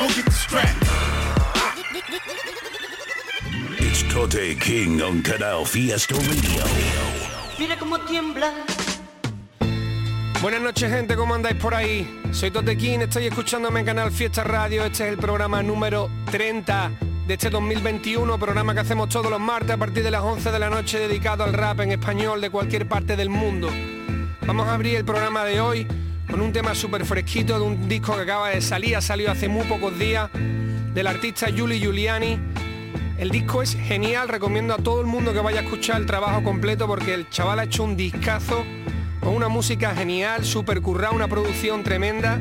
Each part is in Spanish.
Go get the strap. It's Tote King on Canal Fiesta Radio. Mira cómo tiembla. Buenas noches gente, ¿cómo andáis por ahí? Soy Totequín, estoy escuchándome en Canal Fiesta Radio, este es el programa número 30 de este 2021, programa que hacemos todos los martes a partir de las 11 de la noche dedicado al rap en español de cualquier parte del mundo. Vamos a abrir el programa de hoy con un tema súper fresquito de un disco que acaba de salir, ha salido hace muy pocos días, del artista Giuli Giuliani. El disco es genial, recomiendo a todo el mundo que vaya a escuchar el trabajo completo porque el chaval ha hecho un discazo con una música genial, super currada, una producción tremenda.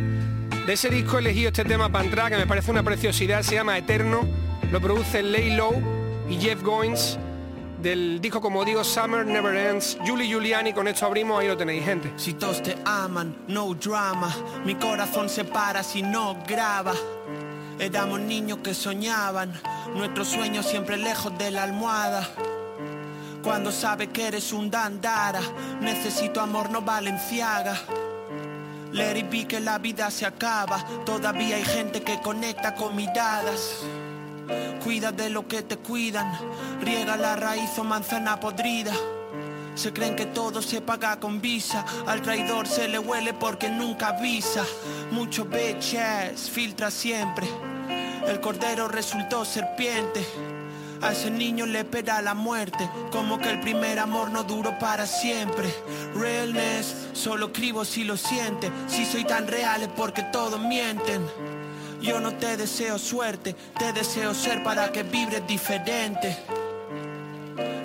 De ese disco he elegido este tema para entrar, que me parece una preciosidad, se llama Eterno, lo produce Lay Low y Jeff Goins, del disco, como digo, Summer Never Ends, Julie Giuliani, con esto abrimos, ahí lo tenéis, gente. Si todos te aman, no drama. Mi corazón se para si no graba. Éramos niños que soñaban, nuestros sueños siempre lejos de la almohada. Cuando sabe que eres un dandara, necesito amor, no valenciaga. Let it be que la vida se acaba, todavía hay gente que conecta con miradas. Cuida de lo que te cuidan, riega la raíz o manzana podrida. Se creen que todo se paga con visa, al traidor se le huele porque nunca avisa. Mucho bitches, filtra siempre. El cordero resultó serpiente. A ese niño le espera la muerte, como que el primer amor no duró para siempre. Realness, solo escribo si lo siente. Si soy tan real es porque todos mienten. Yo no te deseo suerte, te deseo ser para que vibres diferente.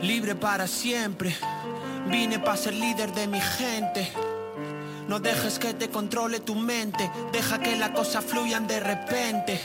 Libre para siempre, vine para ser líder de mi gente. No dejes que te controle tu mente, deja que las cosas fluyan de repente.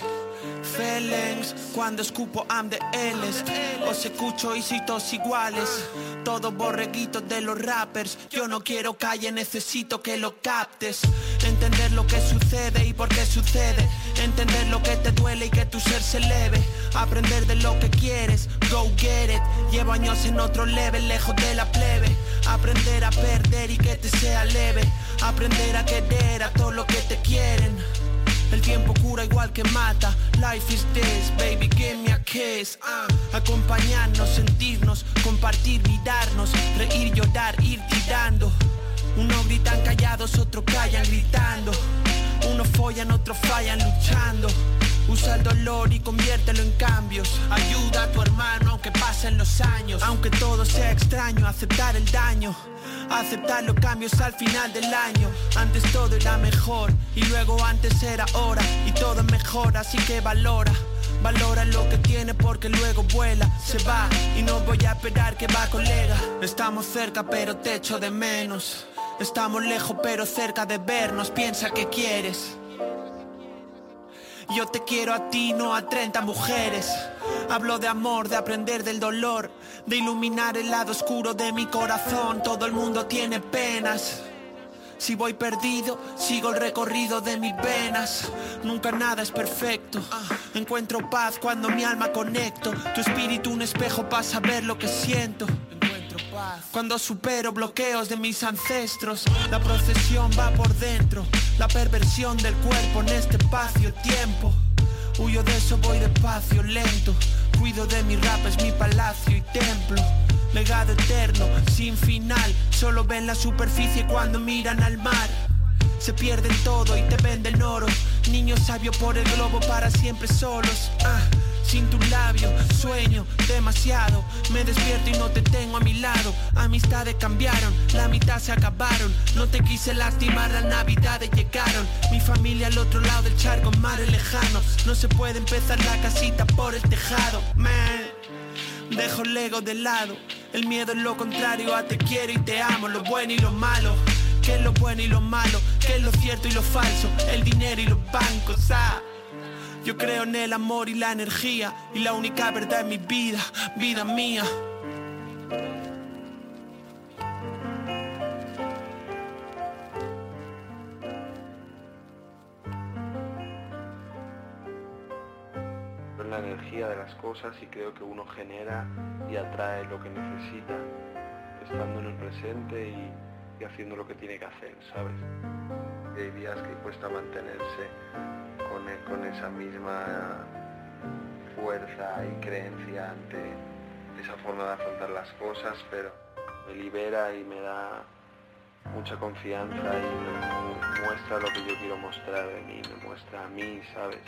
Feelings, cuando escupo I'm the L's Os escucho y soy todos iguales Todos borreguitos de los rappers. Yo no quiero calle, necesito que lo captes. Entender lo que sucede y por qué sucede. Entender lo que te duele y que tu ser se eleve. Aprender de lo que quieres, go get it. Llevo años en otro level, lejos de la plebe. Aprender a perder y que te sea leve. Aprender a querer a todo lo que te quieren el tiempo cura igual que mata. Life is this, baby, give me a kiss. ah. Acompañarnos, sentirnos, compartir, mirarnos, reír, llorar, ir tirando. Unos gritan callados, otros callan gritando. Unos follan, otros fallan luchando. Usa el dolor y conviértelo en cambios. Ayuda a tu hermano aunque pasen los años. Aunque todo sea extraño, aceptar el daño. Aceptar los cambios al final del año. Antes todo era mejor y luego antes era ahora. Y todo es mejor, así que valora. Valora lo que tiene porque luego vuela, se va y no voy a esperar que va colega. Estamos cerca pero te echo de menos. Estamos lejos pero cerca de vernos. Piensa que quieres. Yo te quiero a ti, no a 30 mujeres. Hablo de amor, de aprender del dolor, de iluminar el lado oscuro de mi corazón. Todo el mundo tiene penas. Si voy perdido, sigo el recorrido de mis venas. Nunca nada es perfecto. Encuentro paz cuando mi alma conecto. Tu espíritu un espejo para saber lo que siento. Cuando supero bloqueos de mis ancestros, la procesión va por dentro, la perversión del cuerpo en este espacio-tiempo. Huyo de eso, voy despacio, lento. Cuido de mi rap, es mi palacio y templo. Legado eterno, sin final. Solo ven la superficie cuando miran al mar. Se pierden todo y te venden oro. Niños sabios por el globo para siempre solos. Ah, sin tu labio, sueño demasiado. Me despierto y no te tengo a mi lado. Amistades cambiaron, la mitad se acabaron. No te quise lastimar, las navidades llegaron. Mi familia al otro lado del charco, mares lejanos. No se puede empezar la casita por el tejado, man. Dejo el ego de lado. El miedo es lo contrario a te quiero y te amo, lo bueno y lo malo. qué es lo bueno y lo malo, qué es lo cierto y lo falso, el dinero y los bancos, ah. Yo creo en el amor y la energía y la única verdad en mi vida, vida mía. la energía de las cosas y creo que uno genera y atrae lo que necesita estando en el presente y, y haciendo lo que tiene que hacer, ¿sabes? Y hay días que cuesta mantenerse con, e- con esa misma fuerza y creencia ante esa forma de afrontar las cosas, pero me libera y me da mucha confianza y me mu- muestra lo que yo quiero mostrar de mí, me muestra a mí, ¿sabes?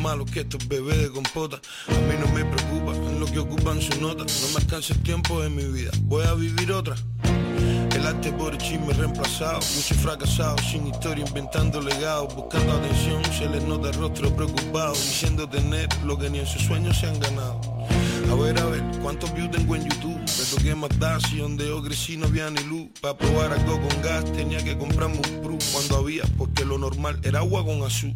Malos que estos bebés de compota. A mí no me preocupa en lo que ocupan su nota, no me alcanza el tiempo en mi vida, voy a vivir otra. El arte por el chisme reemplazado, muchos fracasados, sin historia, inventando legados, buscando atención, se les nota el rostro preocupado, diciendo tener lo que ni en sus sueños se han ganado. A ver, a ver, cuántos views tengo en YouTube, me toqué más dar si donde yo crecí no había ni luz, para probar algo con gas tenía que comprarme un Pru cuando había, porque lo normal era agua con azul.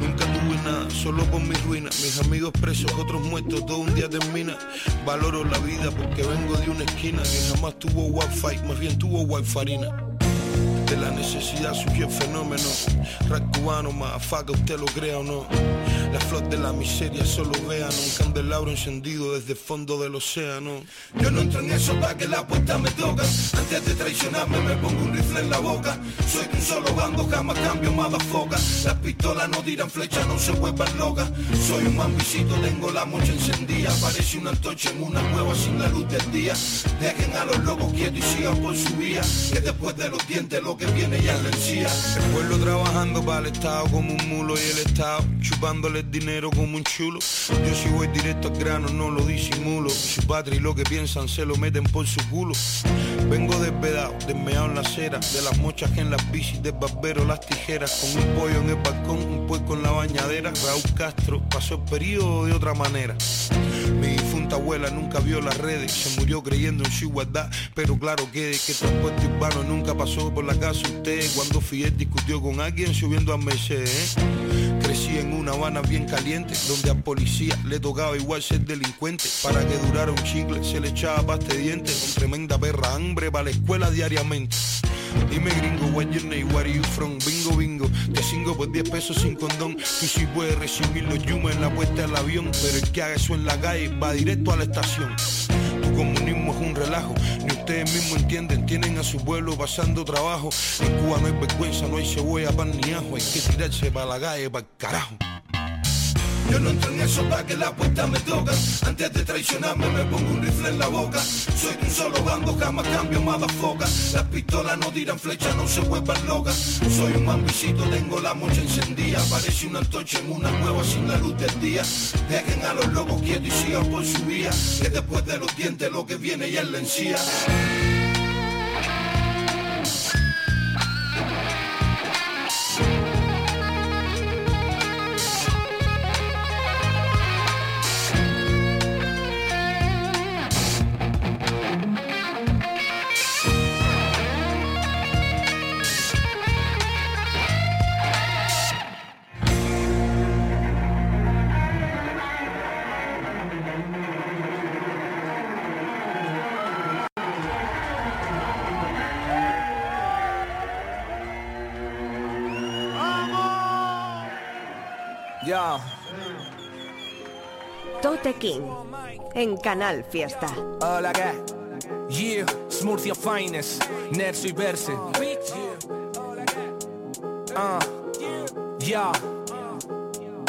Nunca tuve nada, solo por mi ruina. Mis amigos presos, otros muertos, todo un día termina. Valoro la vida porque vengo de una esquina que jamás tuvo wifi, más bien tuvo wifarina. De la necesidad surgió fenómeno. Rap cubano, más faca, usted lo crea o no. La flor de la miseria solo vean un candelabro encendido desde el fondo del océano. Yo no entro en eso para que la puerta me toca. Antes de traicionarme me pongo un rifle en la boca. Soy de un solo bando, jamás cambio foca. Las pistolas no tiran flechas, no se vuelvan locas. Soy un mambicito, tengo la mocha encendida. Parece una antorcha en una cueva sin la luz del día. Dejen a los locos quietos y sigan por su vía. Que después de los dientes lo que viene ya encía. El pueblo trabajando para el Estado como un mulo y el Estado chupándole el dinero como un chulo. Yo si voy directo al grano no lo disimulo. Su patria y lo que piensan se lo meten por su culo. Vengo despedado, desmeado en la acera, de las mochas en las bicis, del barbero las tijeras, con un pollo en el balcón, un puerco en la bañadera. Raúl Castro pasó el periodo de otra manera. Difunta abuela nunca vio las redes, se murió creyendo en su igualdad, pero claro que, que transporte urbano nunca pasó por la casa usted cuando Fidel discutió con alguien subiendo a Mercedes. ¿eh? Crecí en una Habana bien caliente, donde al policía le tocaba igual ser delincuente. Para que durara un chicle se le echaba pasta de dientes, con tremenda perra hambre para la escuela diariamente. Dime gringo, what your name, where you from? Bingo, bingo, te cingo por 10 pesos sin condón. Tú sí puedes recibir los yumas en la puerta del avión, pero el que haga eso en la calle va directo a la estación. Comunismo es un relajo, ni ustedes mismos entienden, tienen a su pueblo pasando trabajo. En Cuba no hay vergüenza, no hay cebolla, pan ni ajo, hay que tirarse para la calle, para el carajo. Yo no entro en eso para que la puerta me toca. Antes de traicionarme me pongo un rifle en la boca. Soy de un solo bando, jamás cambio foca. Las pistolas no tiran flechas, no se vuelvan locas. Soy un mambicito, tengo la mocha encendida. Parece una antorcha en una cueva sin la luz del día. Dejen a los locos quietos y sigan por su vía. Que después de los dientes lo que viene ya es la encía. Tote King en Canal Fiesta. Hola. Yeah, Smurfia Finest, Nerso y Verse. Ah, yeah.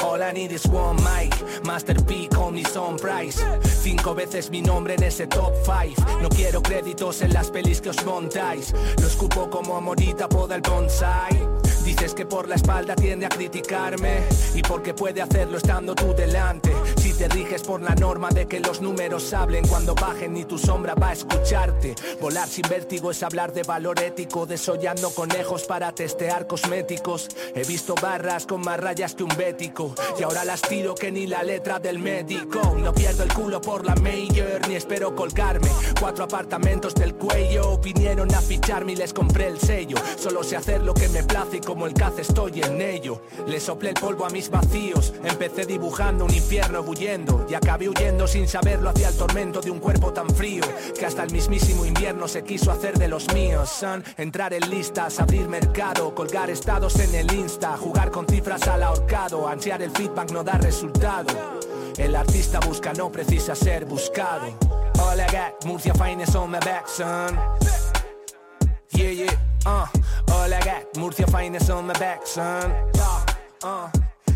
All I need is one mic, Master P, me Son Price. Cinco veces mi nombre en ese top five. No quiero créditos en las pelis que os montáis. Lo escupo como morita poda el bonsai. Dices que por la espalda tiende a criticarme Y porque puede hacerlo estando tú delante Si te riges por la norma de que los números hablen cuando bajen ni tu sombra va a escucharte. Volar sin vértigo es hablar de valor ético, desollando conejos para testear cosméticos. He visto barras con más rayas que un bético y ahora las tiro que ni la letra del médico. No pierdo el culo por la mayor ni espero colgarme. Cuatro apartamentos del cuello vinieron a ficharme y les compré el sello. Solo sé hacer lo que me place y como el caz estoy en ello. Le soplé el polvo a mis vacíos, empecé dibujando un infierno y acabé huyendo sin saberlo hacia el tormento de un cuerpo tan frío que hasta el mismísimo invierno se quiso hacer de los míos. Son entrar en listas, abrir mercado, colgar estados en el Insta, jugar con cifras al ahorcado, ansiar el feedback no da resultado. El artista busca, no precisa ser buscado. All I got, Murcia finest on my back, son. Yeah, yeah, uh. All I got, Murcia finest on my back, son. Yeah, uh.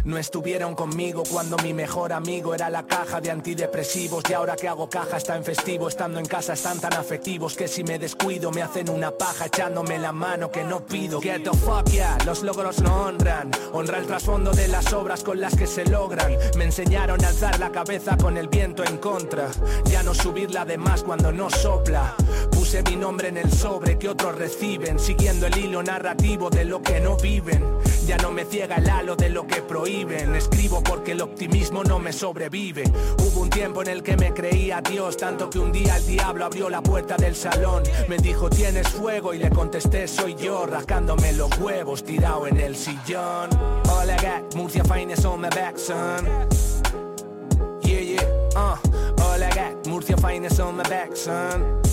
No estuvieron conmigo cuando mi mejor amigo era la caja de antidepresivos. Y ahora que hago caja está en festivo. Estando en casa están tan afectivos Que si me descuido me hacen una paja Echándome la mano que no pido. Get the fuck yeah, los logros no honran. Honra el trasfondo de las obras con las que se logran. Me enseñaron a alzar la cabeza con el viento en contra. Ya no subirla de más cuando no sopla. Puse mi nombre en el sobre que otros reciben Siguiendo el hilo narrativo de lo que no viven Ya no me ciega el halo de lo que prohíben. Escribo porque el optimismo no me sobrevive. Hubo un tiempo en el que me creía Dios Tanto que un día el diablo abrió la puerta del salón. Me dijo tienes fuego y le contesté soy yo Rascándome los huevos tirado en el sillón All I got, Murcia on my back son. Yeah yeah, uh. All I got, Murcia on my back son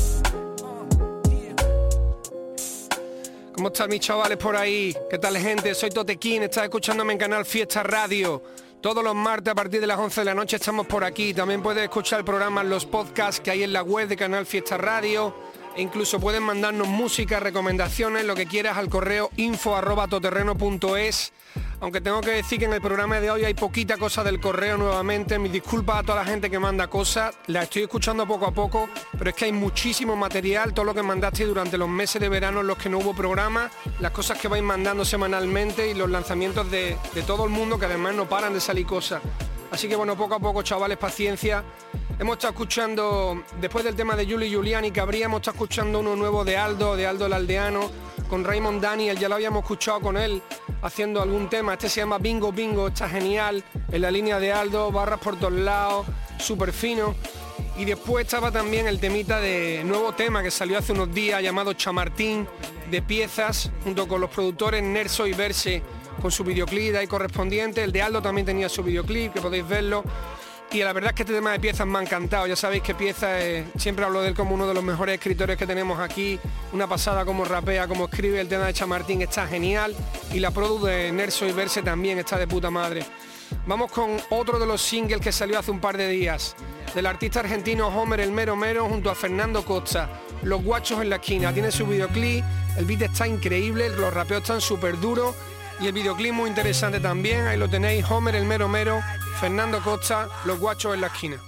¿Cómo están mis chavales por ahí? ¿Qué tal gente? Soy Totequín, estás escuchándome en Canal Fiesta Radio. Todos los martes a partir de las 11 de la noche estamos por aquí. También puedes escuchar el programa en los podcasts que hay en la web de Canal Fiesta Radio. E incluso pueden mandarnos música, recomendaciones, lo que quieras al correo info arroba toterreno.es aunque tengo que decir que en el programa de hoy hay poquita cosa del correo nuevamente. Mis disculpas a toda la gente que manda cosas. La estoy escuchando poco a poco, pero es que hay muchísimo material. Todo lo que mandaste durante los meses de verano en los que no hubo programa. Las cosas que vais mandando semanalmente y los lanzamientos de, de todo el mundo que además no paran de salir cosas. Así que bueno, poco a poco, chavales, paciencia. Hemos estado escuchando, después del tema de Juli Giuliani que habríamos estado escuchando uno nuevo de Aldo, de Aldo el Aldeano, con Raymond Daniel, ya lo habíamos escuchado con él haciendo algún tema. Este se llama Bingo Bingo, está genial, en la línea de Aldo, barras por todos lados, súper fino. Y después estaba también el temita de nuevo tema que salió hace unos días llamado Chamartín de piezas, junto con los productores Nerso y Verse, con su videoclip ahí correspondiente. El de Aldo también tenía su videoclip, que podéis verlo. Y la verdad es que este tema de piezas me ha encantado. Ya sabéis que piezas, siempre hablo de él como uno de los mejores escritores que tenemos aquí. Una pasada como rapea, como escribe. El tema de Chamartín está genial. Y la produ de Nerso y Verse también está de puta madre. Vamos con otro de los singles que salió hace un par de días. Del artista argentino Homer el Mero Mero junto a Fernando Costa. Los guachos en la esquina. Tiene su videoclip. El beat está increíble. Los rapeos están súper duros. Y el videoclip muy interesante también. Ahí lo tenéis. Homer el Mero Mero. Fernando Costa, Los Guachos en la esquina.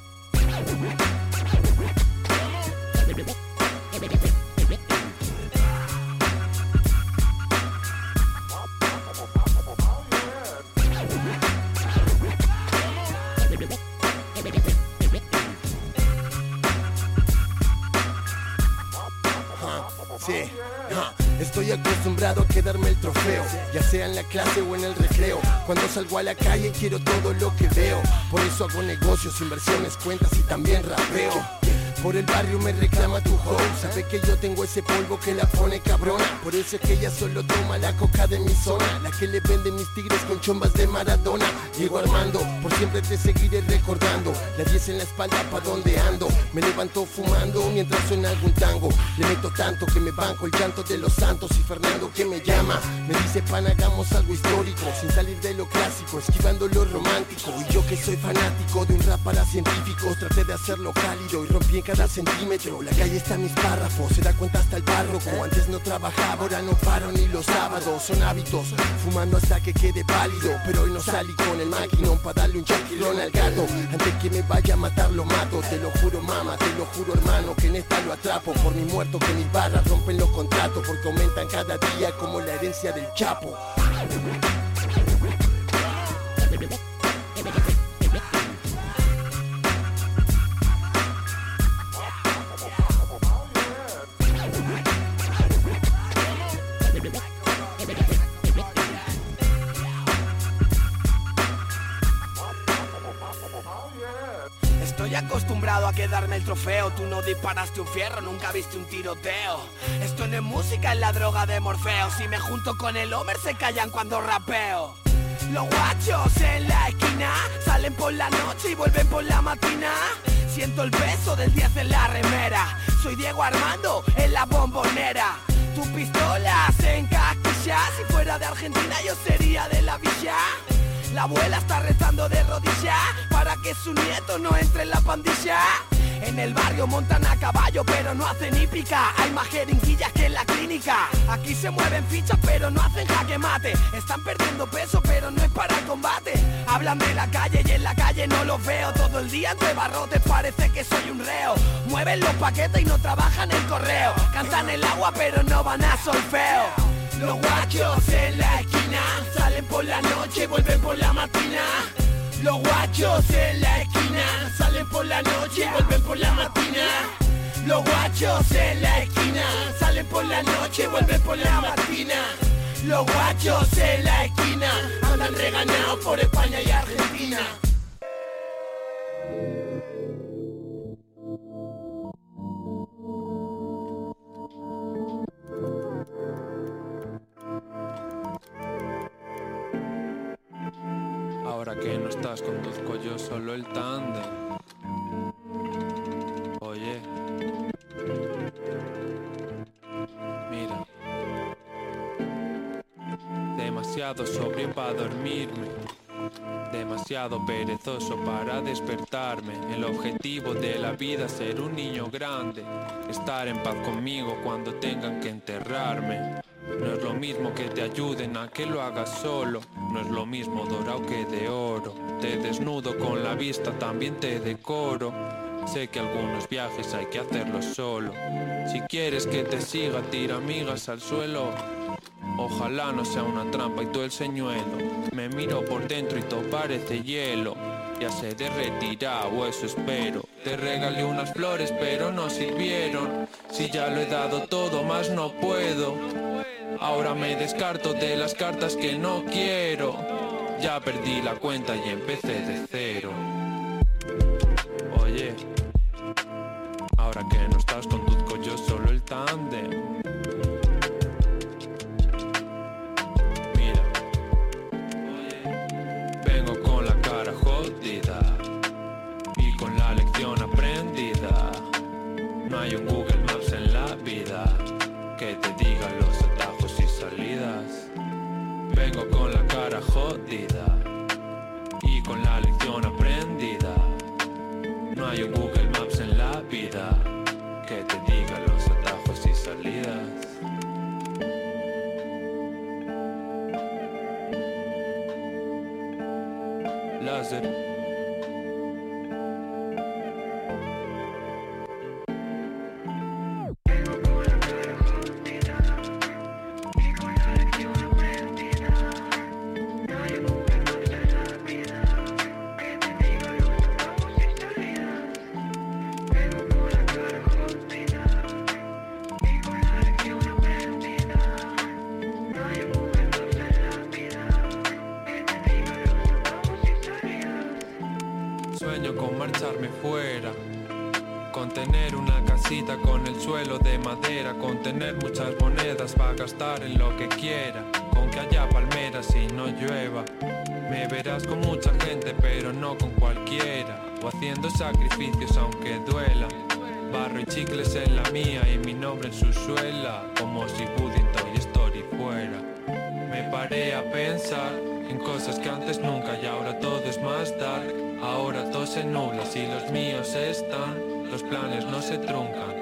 Ya sea en la clase o en el recreo. Cuando salgo a la calle quiero todo lo que veo, por eso hago negocios, inversiones, cuentas y también rapeo. Por el barrio me reclama tu hoe Sabe que yo tengo ese polvo que la pone cabrona. Por eso es que ella solo toma la coca de mi zona. La que le vende mis tigres con chombas de Maradona. Diego Armando, por siempre te seguiré recordando. La 10 en la espalda pa' donde ando. Me levanto fumando mientras suena algún tango. Le meto tanto que me banco el llanto de los santos. Y Fernando que me llama Me dice pan hagamos algo histórico Sin salir de lo clásico, esquivando lo romántico. Y yo que soy fanático de un rap para científicos Traté de hacerlo cálido y rompí en cada centímetro. La calle está en mis párrafos, se da cuenta hasta el párroco. Antes no trabajaba, ahora no paro ni los sábados. Son hábitos, fumando hasta que quede pálido. Pero hoy no salí con el maquinón para darle un chaquilón al gato. Antes que me vaya a matar lo mato. Te lo juro mama, te lo juro hermano Que en esta lo atrapo. Por mi muerto Que mis barras rompen los contratos Porque aumentan cada día como la herencia del Chapo Estoy acostumbrado a quedarme el trofeo, tú no disparaste un fierro, nunca viste un tiroteo. Esto no es música, es la droga de Morfeo. Si me junto con el Homer se callan cuando rapeo. Los guachos en la esquina salen por la noche y vuelven por la matina. Siento el peso del 10 en la remera. Soy Diego Armando en la bombonera. Tu pistola se encasquilla Si fuera de Argentina yo sería de la villa la abuela está rezando de rodillas para que su nieto no entre en la pandilla. En el barrio montan a caballo pero no hacen hípica. Hay más jeringuillas que en la clínica. Aquí se mueven fichas pero no hacen jaque mate. Están perdiendo peso pero no es para el combate. Hablan de la calle y en la calle no los veo. Todo el día entre barrotes parece que soy un reo. Mueven los paquetes y no trabajan el correo. Cantan el agua pero no van a solfeo. Los guachos en la esquina salen por la noche y vuelven por la matina. Los guachos en la esquina salen por la noche vuelven por la matina. Los guachos en la esquina salen por la noche vuelven por la matina. Los guachos en la esquina andan regañados por España y Argentina. Que no estás, conduzco yo solo el tándem. Oye, mira, demasiado sobrio para dormirme. Demasiado perezoso para despertarme. El objetivo de la vida ser un niño grande. Estar en paz conmigo cuando tengan que enterrarme. No es lo mismo que te ayuden a que lo hagas solo. No es lo mismo dorado que de oro. Te desnudo con la vista, también te decoro. Sé que algunos viajes hay que hacerlos solo. Si quieres que te siga, tira amigas al suelo. Ojalá no sea una trampa y todo el señuelo. Me miro por dentro y todo parece hielo. Ya se derretirá o eso espero. Te regalé unas flores pero no sirvieron. Si ya lo he dado todo, más no puedo. Ahora me descarto de las cartas que no quiero. Ya perdí la cuenta y empecé de cero. Con marcharme fuera, con tener una casita con el suelo de madera, con tener muchas monedas para gastar en lo que quiera, con que haya palmeras y no llueva. Me verás con mucha gente, pero no con cualquiera, o haciendo sacrificios aunque duela. Barro y chicles en la mía y mi nombre en su suela, como si Pudding Toy Story fuera. Me paré a pensar en cosas que antes nunca y ahora todo es más dark. Ahora todo se nubla si los míos están, los planes no se truncan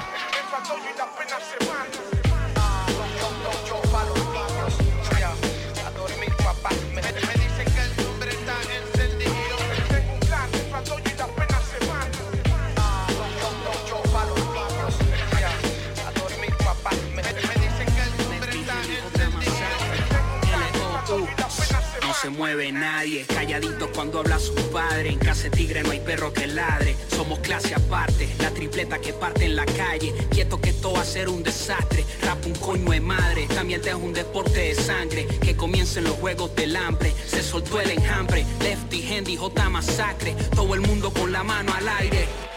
Se mueve nadie. Calladito cuando habla su padre. En casa de tigre no hay perro que ladre. Somos clase aparte, la tripleta que parte en la calle. Quieto que todo va a ser un desastre. Rap un coño de madre. También es un deporte de sangre. Que comiencen los juegos del hambre. Se soltó el enjambre. Lefty, Handy, J masacre. Todo el mundo con la mano al aire.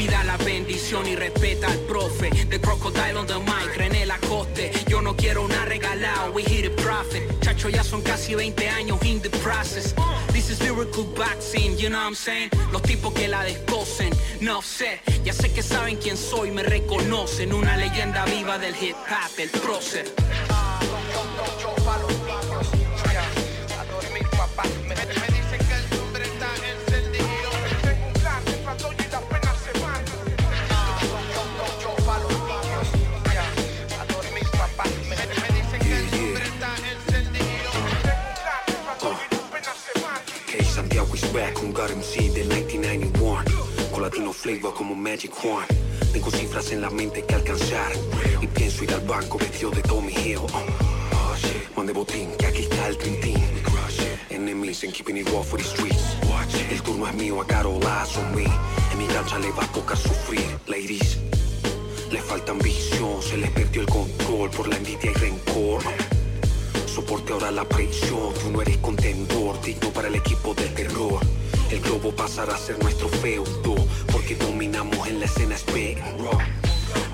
Pida la bendición y respeta al profe. The crocodile on the mic, René Lacoste. Yo no quiero una regalada, we hit a profit. Chacho, ya son casi 20 años in the process. This is lyrical boxing, you know what I'm saying? Los tipos que la descosen, no sé. Ya sé que saben quién soy, me reconocen. Una leyenda viva del hip hop, el prócer. Back on God MC del 1991 Con latino flavor como Magic Juan Tengo cifras en la mente que alcanzar. Y pienso ir al banco vestido de Tommy Hill. Oh, shit. Mande botín, que aquí está el tintín. Enemies and keeping it raw for the streets. El turno es mío, I got all eyes on me En mi cancha le va a tocar sufrir, ladies. Le falta ambición, se les perdió el control Por la envidia y rencor Soporte ahora la presión, tú no eres contendor, digno para el equipo del terror. El globo pasará a ser nuestro feudo, porque dominamos en la escena rock.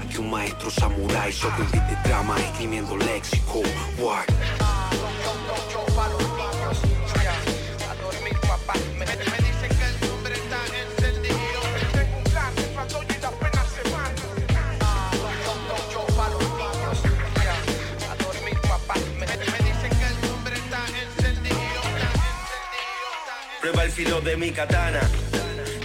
Aquí un maestro samurái sobre un beat de drama escribiendo léxico. What? De mi katana.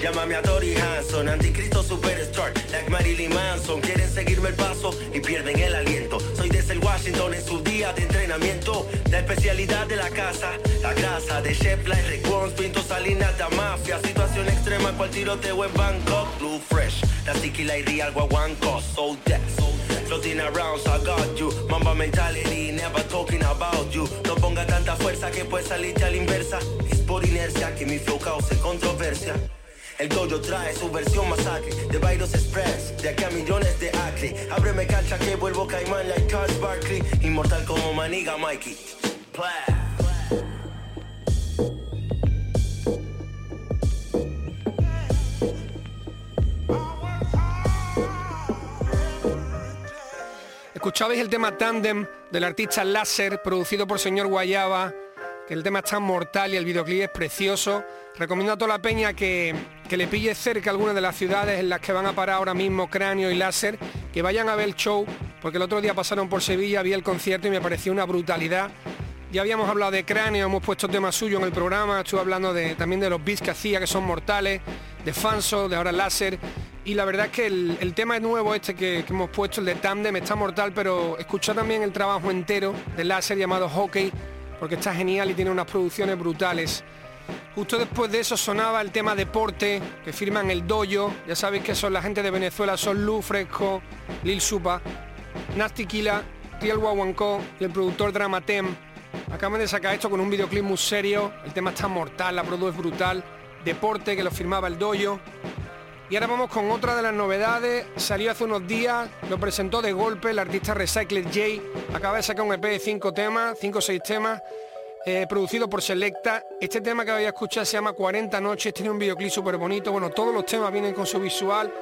Llámame a Tori Hanson, anticristo superstar, like Marilyn Manson. Quieren seguirme el paso y pierden el aliento. Soy desde el Washington en su día de entrenamiento. La especialidad de la casa, la grasa de Chef Life Records, Pinto Salinas de Mafia. Situación extrema, cual tiroteo en Bangkok. Blue Fresh, la tequila y real guaguancos. So death, floating around, so I got you. Mamba mentality, never talking about you. No ponga tanta fuerza que puede salirte a la inversa. Por inercia que mi flow cause controversia. El dojo trae su versión masacre de Virus Express, de aquí a millones de acre. Ábreme cancha que vuelvo caimán like Charles Barkley, inmortal como Maniga Mikey. Plah. Escuchabais el tema Tandem del artista Láser, producido por señor Guayaba, el tema está mortal y el videoclip es precioso. Recomiendo a toda la peña que, que le pille cerca algunas de las ciudades en las que van a parar ahora mismo Cráneo y Láser, que vayan a ver el show, porque el otro día pasaron por Sevilla, vi el concierto y me pareció una brutalidad. Ya habíamos hablado de Cráneo, hemos puesto tema suyo en el programa, estuve hablando de, también de los beats que hacía, que son mortales, de Fanso, de ahora Láser, y la verdad es que el, tema nuevo este que, hemos puesto, el de Tandem, está mortal, pero escucha también el trabajo entero de Láser llamado Hockey, porque está genial y tiene unas producciones brutales. Justo después de eso sonaba el tema Deporte, que firman el Doyo, ya sabéis que son la gente de Venezuela, son Lu Fresco, Lil Supa, Nasty Killa, Riel Guaguancó y el productor Dramatem. Acaban de sacar esto con un videoclip muy serio, el tema está mortal, la produ es brutal, Deporte, que lo firmaba el Doyo. Y ahora vamos con otra de las novedades, salió hace unos días, lo presentó de golpe el artista Recycled J, acaba de sacar un EP de 5 temas, 5 o 6 temas, eh, producido por Selecta. Este tema que voy a escuchar se llama 40 noches, tiene un videoclip súper bonito, bueno, todos los temas vienen con su visual,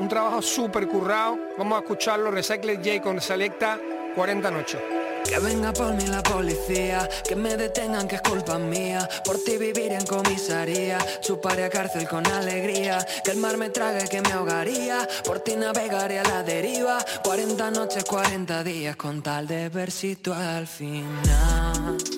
un trabajo súper currado, vamos a escucharlo, Recycled J con Selecta, 40 noches. Que venga por mí la policía, que me detengan que es culpa mía. Por ti vivir en comisaría, chuparé a cárcel con alegría. Que el mar me trague que me ahogaría, por ti navegaré a la deriva. 40 noches, 40 días con tal de versito al final.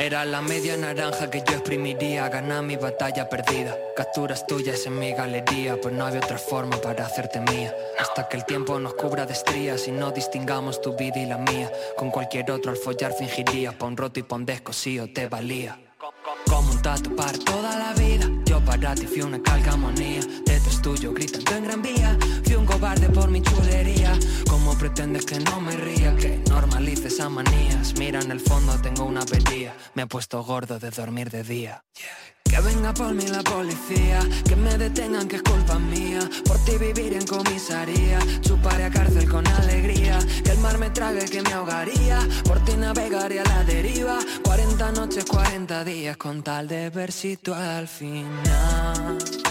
Era la media naranja que yo exprimiría, ganar mi batalla perdida. Capturas tuyas en mi galería, pues no había otra forma para hacerte mía. Hasta que el tiempo nos cubra de estrías y no distingamos tu vida y la mía. Con cualquier otro al follar fingiría, pa' un roto y pa' un descosío te valía. Como un tatu para toda la vida Yo para ti fui una calcamonía Detrás tuyo gritando en gran vía Fui un cobarde por mi chulería ¿Cómo pretendes que no me ría? Que normalices esas manías Mira en el fondo tengo una pedía Me he puesto gordo de dormir de día que venga por mí la policía, que me detengan que es culpa mía. Por ti vivir en comisaría, chuparé a cárcel con alegría. Que el mar me trague que me ahogaría, por ti navegaría a la deriva. 40 noches, 40 días con tal de ver si tú al final. な。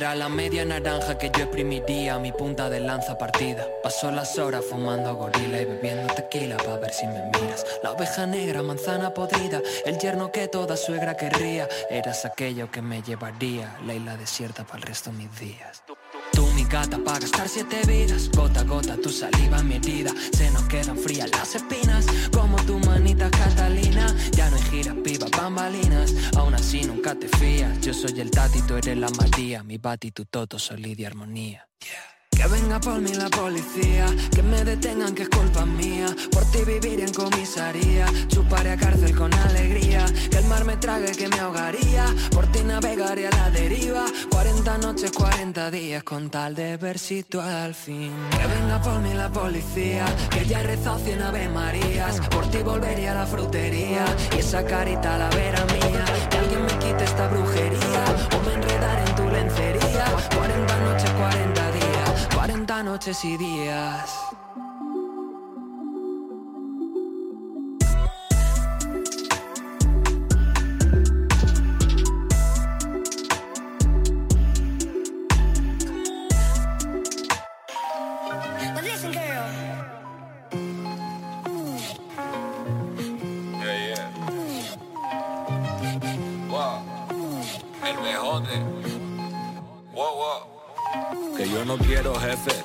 Era la media naranja que yo exprimiría mi punta de lanza partida. Pasó las horas fumando gorila y bebiendo tequila para ver si me miras. La oveja negra, manzana podrida, el yerno que toda suegra querría. Eras aquello que me llevaría la isla desierta para el resto de mis días. Tú mi gata para gastar siete vidas. Gota a gota tu saliva mi herida. Se nos quedan frías las espinas. Como tu manita Catalina. Ya no hay giras, pibas, bambalinas. Aún así nunca te fías. Yo soy el tati, tú eres la María. Mi bati, tu toto, solid y armonía que venga por mí la policía, que me detengan que es culpa mía. Por ti vivir en comisaría, chuparé a cárcel con alegría. Que el mar me trague que me ahogaría, por ti navegaré a la deriva. 40 noches, 40 días con tal de ver si tú al fin. Que venga por mí la policía, que ya he rezado cien ave marías. Por ti volvería a la frutería y esa carita la vera mía. Que alguien me quite esta brujería o me enredaré en tu lencería. 40 noches, 40 días. 40 noches y días.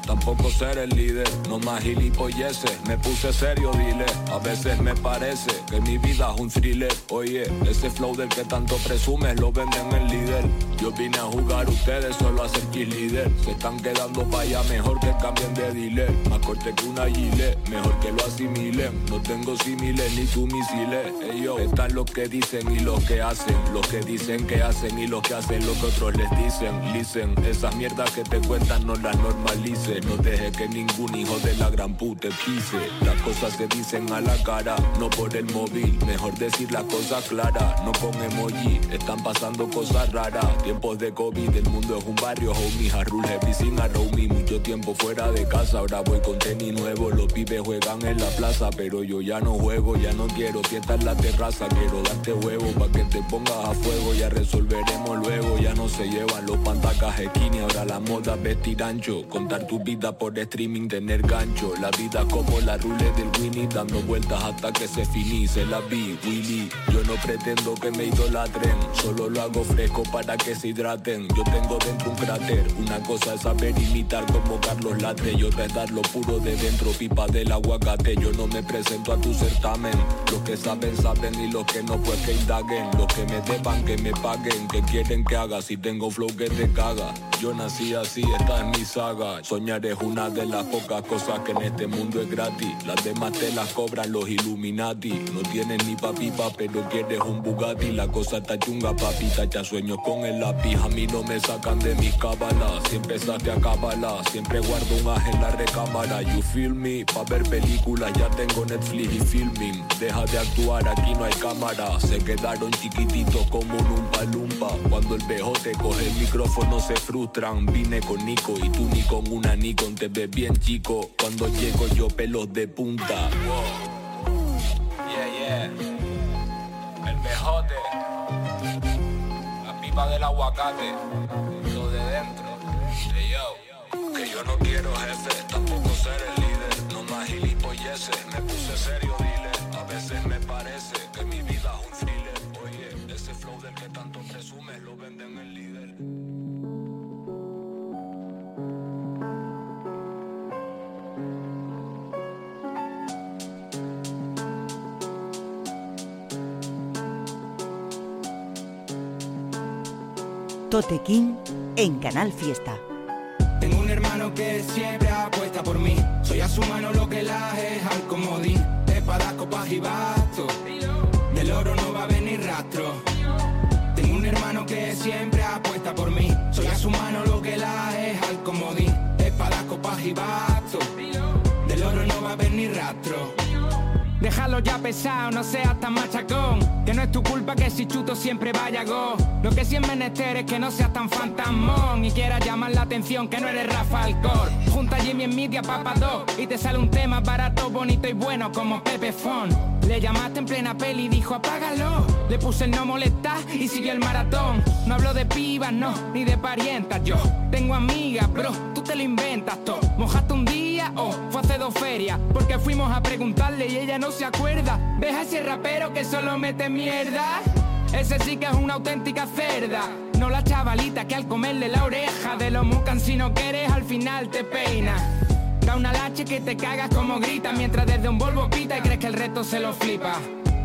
Tampoco ser el líder. No más gilipolleces, me puse serio, dile. A veces me parece que mi vida es un thriller. Oye, ese flow del que tanto presumes lo venden en líder. Yo vine a jugar, ustedes solo ser kill líder Se están quedando allá, mejor que cambien de dealer. Más corte que una gile, mejor que lo asimilen. No tengo similes ni tú misiles. Ellos están los que dicen y los que hacen. Los que dicen que hacen y los que hacen lo que otros les dicen. Listen, esas mierdas que te cuentan no las No deje que ningún hijo de la gran puta pise. Las cosas se dicen a la cara, no por el móvil. Mejor decir las cosas claras, no con emoji. Están pasando cosas raras, tiempos de COVID El mundo es un barrio, homie, Harrul, everything a me Mucho tiempo fuera de casa, ahora voy con tenis nuevo. Los pibes juegan en la plaza, pero yo ya no juego. Ya no quiero fiesta en la terraza, quiero darte huevo. Pa' que te pongas a fuego, ya resolveremos luego. Ya no se llevan los pantacas esquina, ahora la moda vestir ancho Contar tu vida por streaming, tener gancho. La vida como la rule del Winnie Dando vueltas hasta que se finice la vi, Willy. Yo no pretendo que me idolatren Solo lo hago fresco para que se hidraten. Yo tengo dentro un cráter Una cosa es saber imitar como Carlos Latre Y otra es dar lo puro de dentro Pipa del aguacate. Yo no me presento a tu certamen. Los que saben, saben y los que no pues que indaguen. Los que me deban, que me paguen. Que quieren que haga si tengo flow que te caga Yo nací así, esta es mi saga Soñar es una de las pocas cosas que en este mundo es gratis. Las demás te las cobran los Illuminati. No tienes ni papipa pero quieres un Bugatti. La cosa está chunga papi, tacha sueños con el lápiz. A mí no me sacan de mis cábalas. Siempre saque a cábala Siempre guardo un aje en la recámara. You feel me, pa' ver películas Ya tengo Netflix y filming. Deja de actuar, aquí no hay cámara. Se quedaron chiquititos como un umpa lumpa Cuando el pejote coge el micrófono se frustran. Vine con Nico y tú ni con una Nikon Te ves bien chico. Cuando llego yo pelos de punta. Yeah, yeah. El pejote La pipa del aguacate. Lo de dentro. Hey, yo. Que yo no quiero jefe Tampoco ser el líder. No más gilipolleces Me puse serio, dile A veces me parece Tote King en Canal Fiesta. Tengo un hermano que siempre apuesta por mí. Soy a su mano lo que la es al comodín. Espadas, copas y bastos. Del oro no va a venir rastro. Tengo un hermano que siempre apuesta por mí. Soy a su mano lo que la es al comodín. Déjalo ya pesado, no seas tan machacón. Que no es tu culpa que si chuto siempre vaya go. Lo que sí es menester es que no seas tan fantasmón y quieras llamar la atención que no eres Rafa Alcor. Junta Jimmy en Media Papa 2 y te sale un tema barato, bonito y bueno como Pepe Fon. Le llamaste en plena peli y dijo apágalo. Le puse el no molestar y siguió el maratón. No hablo de pibas, no, ni de parientas. Yo tengo amigas, bro, tú te lo inventas todo. Mojaste un día o fue hace dos ferias. Porque fuimos a preguntarle y ella no se acuerda. ¿Ves a ese rapero que solo mete mierda? Ese sí que es una auténtica cerda. No la chavalita que al comerle la oreja de los mucan si no quieres al final te peina. Da una lache que te cagas como grita mientras desde un Volvo pita y crees que el resto se lo flipa.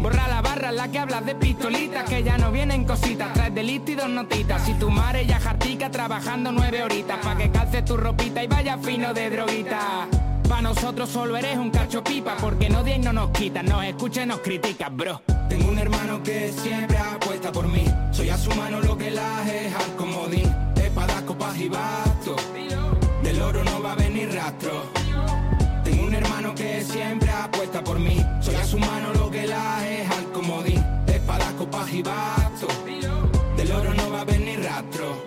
Borra la la que hablas de pistolitas que ya no vienen cositas, traes delito y dos notitas. Si tu madre ya jartica trabajando nueve horitas pa' que calces tu ropita y vaya fino de droguita. Pa' nosotros solo eres un cacho pipa porque no y no nos quita, nos escucha y nos critica, bro. Tengo un hermano que siempre apuesta por mí. Soy a su mano lo que la es al comodín. Espadas, copas y bastos. Del oro no va a venir rastro. Tengo un hermano que siempre apuesta por mí. Soy a su mano lo que la es. Del oro no va a venir rastro.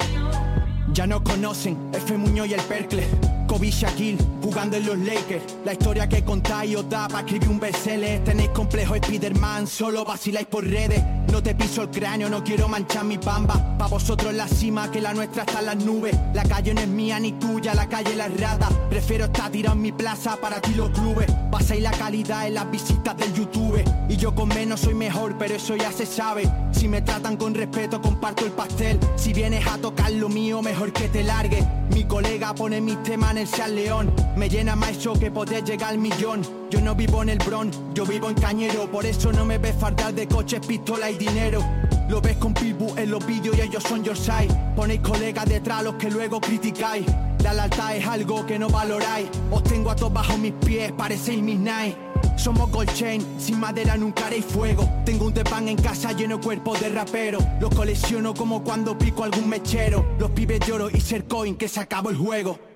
Ya nos conocen, F. Muñoz y el Percle. Kobe Shaquille, jugando en los Lakers. La historia que contáis os da para escribir un bestseller. Tenéis complejo Spiderman, solo vaciláis por redes. No te piso el cráneo, no quiero manchar mi bamba. Pa' vosotros la cima, que la nuestra está en las nubes. La calle no es mía ni tuya, la calle la rata. Prefiero estar tirado en mi plaza para ti los clubes. Pasáis la calidad en las visitas del YouTube. Y yo con menos soy mejor, pero eso ya se sabe. Si me tratan con respeto, comparto el pastel. Si vienes a tocar lo mío, mejor que te largue. Mi colega pone mis temas en el San León. Me llena más eso que poder llegar al millón. Yo no vivo en el Bron, yo vivo en Cañero. Por eso no me ves faltar de coches, pistola y dinero. Lo ves con Pibu en los vídeos y ellos son your side. Ponéis colegas detrás los que luego criticáis. La lealtad es algo que no valoráis. Os tengo a todos bajo mis pies, parecéis mis nights. Somos gold chain, sin madera nunca haréis fuego. Tengo un pan en casa lleno de cuerpo de rapero. Los colecciono como cuando pico algún mechero. Los pibes lloro y ser coin que se acabó el juego.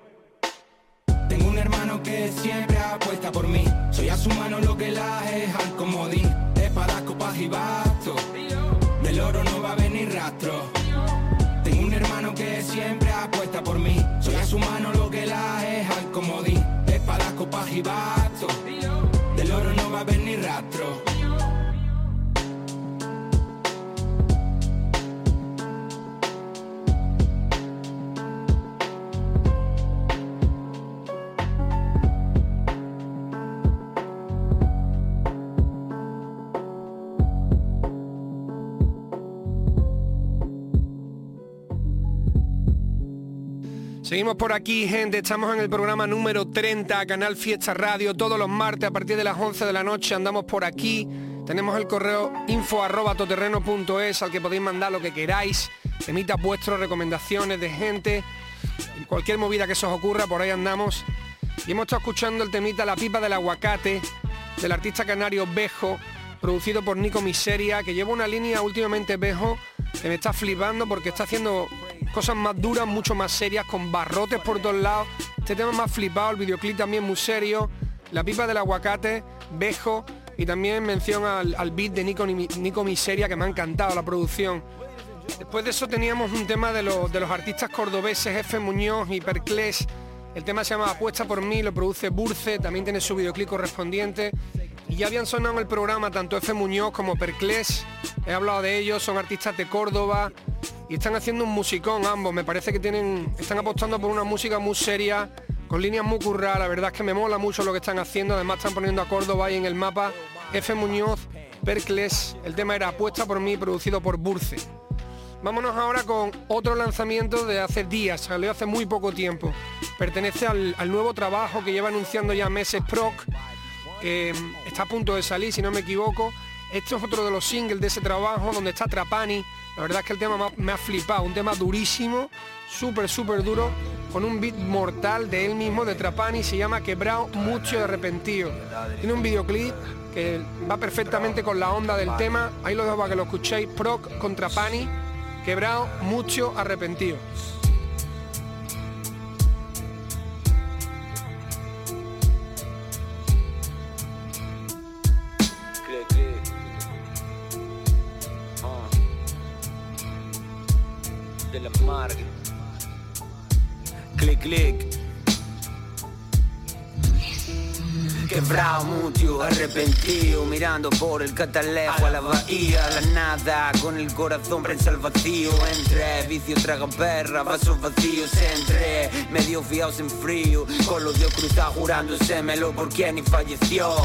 Que siempre apuesta por mí. Soy a su mano lo que la es al comodín. Espadas, copas y bastos. Del oro no va a venir rastro. Tengo un hermano que siempre apuesta por mí. Soy a su mano lo que la es al comodín. Espadas, copas y bastos. Seguimos por aquí, gente. Estamos en el programa número 30, Canal Fiesta Radio, todos los martes a partir de las 11 de la noche. Andamos por aquí. Tenemos el correo info al que podéis mandar lo que queráis. Emita vuestras recomendaciones de gente. Cualquier movida que se os ocurra, por ahí andamos. Y hemos estado escuchando el temita La pipa del aguacate del artista canario Bejo, producido por Nico Miseria, que lleva una línea últimamente Bejo que me está flipando porque está haciendo cosas más duras, mucho más serias, con barrotes por todos lados. Este tema más flipado, el videoclip también muy serio. La pipa del aguacate, Bejo y también mención al, al beat de Nico, Nico Miseria que me ha encantado la producción. Después de eso teníamos un tema de, los, de los artistas cordobeses F. Muñoz y Perclés. El tema se llama Apuesta por mí, lo produce Burce, también tiene su videoclip correspondiente. Y ya habían sonado en el programa tanto F. Muñoz como Perclés. He hablado de ellos, son artistas de Córdoba y están haciendo un musicón ambos. Me parece que tienen, están apostando por una música muy seria, con líneas muy curradas. La verdad es que me mola mucho lo que están haciendo. Además están poniendo a Córdoba ahí en el mapa. F. Muñoz, Perclés. El tema era Apuesta por mí, producido por Burce. Vámonos ahora con otro lanzamiento de hace días, salió hace muy poco tiempo. Pertenece al, nuevo trabajo que lleva anunciando ya meses Proc, que está a punto de salir, si no me equivoco. Este es otro de los singles de ese trabajo, donde está Trapani, La verdad es que el tema me ha flipado, un tema durísimo, súper, súper duro, con un beat mortal de él mismo, de Trapani, se llama Quebrado Mucho de Arrepentido. Tiene un videoclip que va perfectamente con la onda del tema, ahí lo dejo para que lo escuchéis, Proc con Trapani, Quebrado Mucho Arrepentido. Click, Quebrado, mucho, arrepentido Mirando por el catalejo a la bahía La nada, con el corazón prensa al vacío Entre vicio, traga perra, vasos vacíos Entre medio fiados en frío Con los dios cruzados jurándoselo por quien y falleció.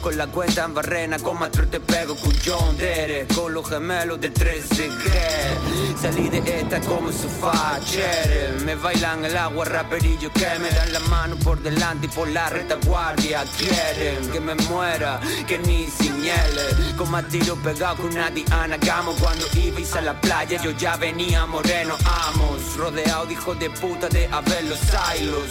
Con la cuenta en barrena, con mastro te pego con John Dere Con los gemelos de 13 que Salí de esta como sofá, chere Me bailan el agua, raperillo que me dan la mano por delante y por la retaguardia que me muera, que ni señale. Con más tiro pegado con una Diana Gamo. Cuando ibais a la playa, yo ya venía moreno, amos. Rodeado de hijos de puta de haber los silos.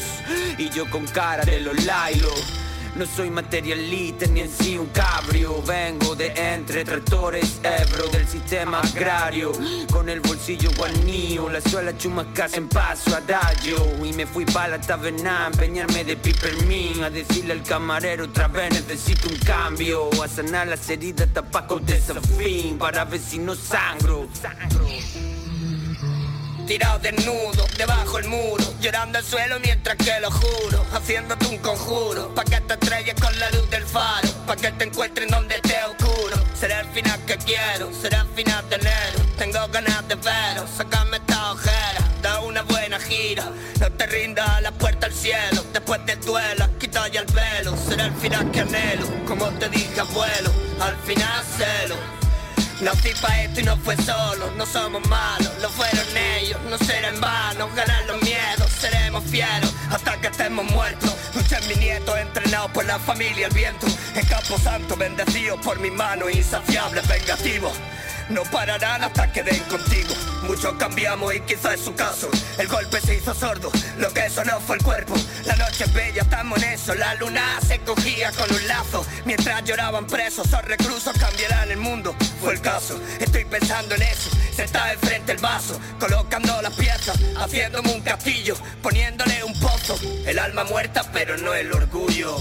Y yo con cara de los lailos. No soy materialista ni en sí un cabrio. Vengo de entre tractores ebro del sistema agrario. Con el bolsillo guanío, la suela chumascas en paso adagio. Y me fui para la taberna a empeñarme de pipermín. A decirle al camarero otra vez necesito un cambio. A sanar las heridas, tapar con desafío. Para ver si no sangro tirado desnudo, debajo el muro, llorando al suelo mientras que lo juro, haciéndote un conjuro, pa' que te estrelles con la luz del faro, pa' que te encuentres donde te oscuro. Será el final que quiero, será el final de enero, tengo ganas de veros, sacarme esta ojera, da una buena gira, no te rindas la puerta al cielo, después del duelo, quita ya el velo, será el final que anhelo, como te dije abuelo, al final celo. Nací pa' esto y no fue solo, no somos malos, lo fueron ellos, no será en vano, ganar los miedos, seremos fieros hasta que estemos muertos. Luchen mi nieto, entrenado por la familia, el viento, en Campo Santo, bendecido por mi mano, insaciable, vengativo. No pararán hasta que den contigo. Muchos cambiamos y quizá es su caso. El golpe se hizo sordo, lo que sonó fue el cuerpo. La noche es bella, estamos en eso. La luna se cogía con un lazo. Mientras lloraban presos, los reclusos cambiarán el mundo. Fue el caso, estoy pensando en eso. Se está enfrente el vaso, colocando las piezas, haciéndome un castillo, poniéndole un pozo. El alma muerta, pero no el orgullo.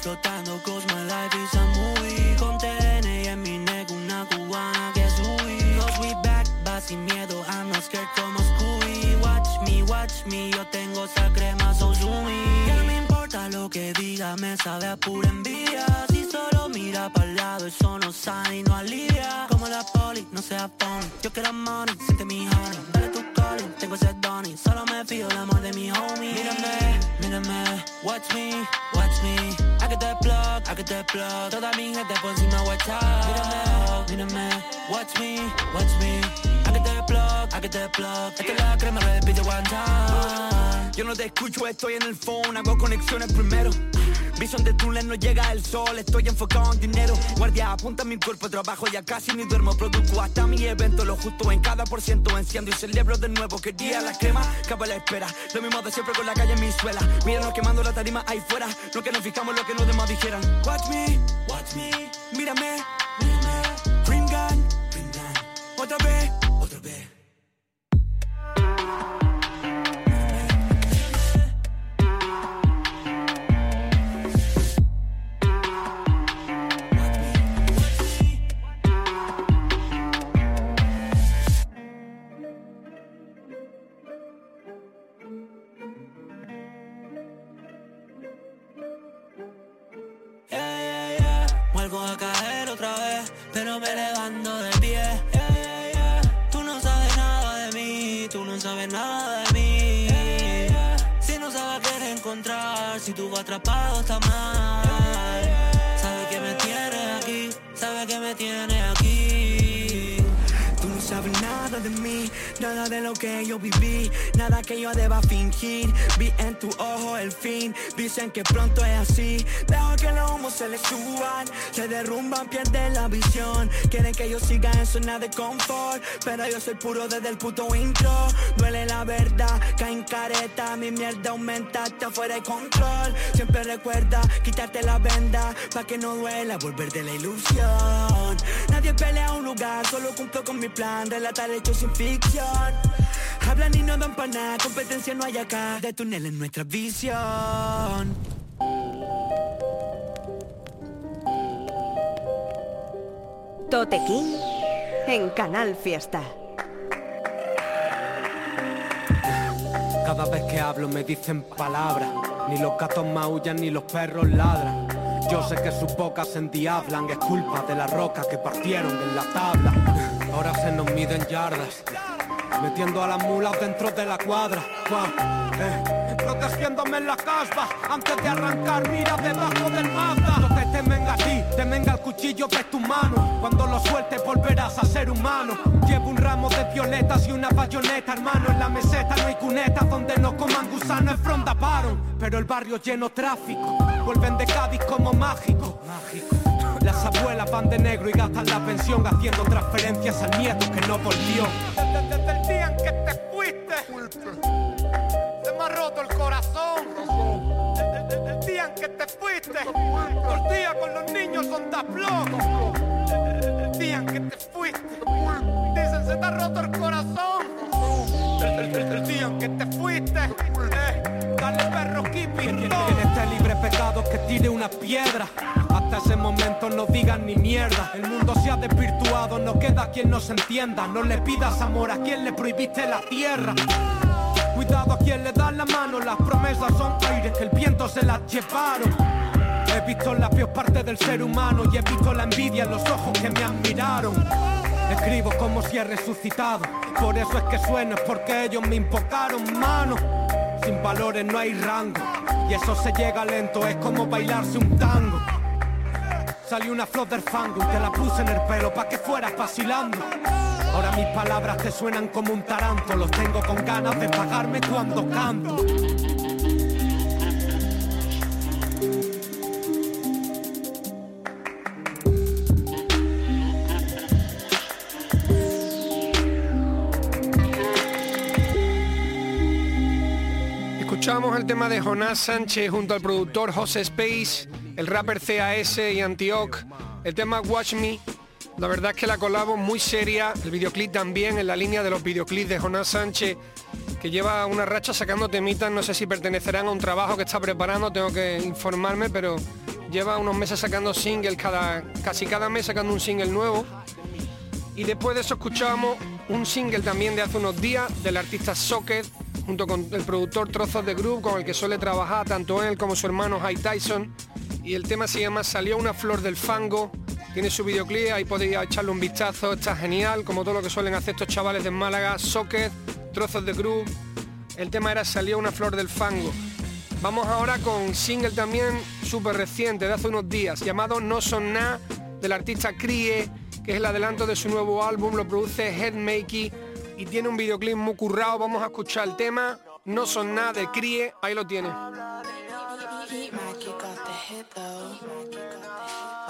Flotando cause my life is a movie Con TN y en mi neck una cubana que subí Cause we back, va sin miedo, I'm not scared como Scooby. Watch me, watch me, yo tengo esa crema so zoomy. Que me importa lo que diga, me sabe a pura envidia. Si solo mira para el lado, eso no sale y no alivia. Como la poli, no sea pony Yo quiero money, siente mi honey. Dale tu calling, tengo ese donny. Solo me pido el amor de mi homie. Mírame, mírame, watch me, watch me Get that plug, I get that plug. Toda mi gente por encima WhatsApp. Mírame, mírame, watch me, watch me. I get that plug, I get that plug. Esta es la crema, repite one time. Yo no te escucho, estoy en el phone, hago conexiones primero. Vision de túnel no llega el sol, estoy enfocado en dinero. Guardia, apunta mi cuerpo, trabajo, ya casi ni duermo. Produzco hasta mi evento, lo justo en cada por ciento. Enciendo y celebro de nuevo. Quería la crema, capa la espera. Lo mismo de siempre con la calle en mi suela. Míranos quemando la tarima ahí fuera. No que nos fijamos lo que los demás dijeran. Watch me, watch me, mírame. Que pronto es así. Dejo que los humos se les suban, se derrumban, pierden la visión. Quieren que yo siga en zona de confort, pero yo soy puro desde el puto intro. Duele la verdad, cae en careta, mi mierda aumenta, está fuera de control. Siempre recuerda quitarte la venda, pa' que no duela volver de la ilusión. Nadie pelea un lugar, solo cumplo con mi plan, relatar hechos sin ficción. Hablan y no dan para nada, competencia no hay acá, de túnel en nuestra visión. Tote King en Canal Fiesta. Cada vez que hablo me dicen palabras, ni los gatos maullan ni los perros ladran. Yo sé que sus bocas se endiablan, es culpa de la roca que partieron en la tabla. Ahora se nos miden yardas, metiendo a las mulas dentro de la cuadra. Eh, protegiéndome en la caspa, antes de arrancar mira debajo del mapa. No te temen a ti, temen al cuchillo de tu mano. Cuando lo sueltes volverás a ser humano. Llevo un ramo de violetas y una bayoneta, hermano. En la meseta no hay cunetas donde no coman gusanos en fronda paron. Pero el barrio lleno tráfico, vuelven de Cádiz como mágico. Mágico. Las abuelas van de negro y gastan la pensión haciendo transferencias al nieto que no volvió. Se me ha roto el corazón. El día en que te fuiste, los días con los niños son. Desde el día en que te fuiste, dicen se te ha roto el corazón. El día en que te fuiste, eh, dale perro kipi. Quien esté libre de pecados que tire una piedra. Hasta ese momento no digan ni mierda. El mundo se ha desvirtuado, no queda quien nos entienda. No le pidas amor a quien le prohibiste la tierra. Cuidado a quien le da la mano, las promesas son aire que el viento se las llevaron. He visto la peor parte del ser humano y he visto la envidia en los ojos que me admiraron. Escribo como si he resucitado, por eso es que sueno, es porque ellos me invocaron mano. Sin valores no hay rango, y eso se llega lento, es como bailarse un tango. Salió una flor del fango y te la puse en el pelo pa' que fueras vacilando. Ahora mis palabras te suenan como un taranto, los tengo con ganas de pagarme cuando canto. Escuchamos el tema de Jonás Sánchez junto al productor José Space, el rapper CAS y Antioch, el tema Watch Me. La verdad es que la colabo muy seria, el videoclip también en la línea de los videoclips de Jonás Sánchez, que lleva una racha sacando temitas, no sé si pertenecerán a un trabajo que está preparando, tengo que informarme, pero lleva unos meses sacando singles, cada, casi cada mes sacando un single nuevo. Y después de eso escuchábamos un single también de hace unos días del artista Socket, junto con el productor Trozos de Groove, con el que suele trabajar tanto él como su hermano High Tyson. Y el tema se llama Salió una flor del fango. Tiene su videoclip, ahí podéis echarle un vistazo, está genial, como todo lo que suelen hacer estos chavales de Málaga, Socket, Trozos de Groove. El tema era Salió una flor del fango. Vamos ahora con single también súper reciente, de hace unos días, llamado No Son Na, del artista Crie, que es el adelanto de su nuevo álbum, lo produce Headmakey y tiene un videoclip muy currado. Vamos a escuchar el tema No Son Nada de Crie, ahí lo tiene.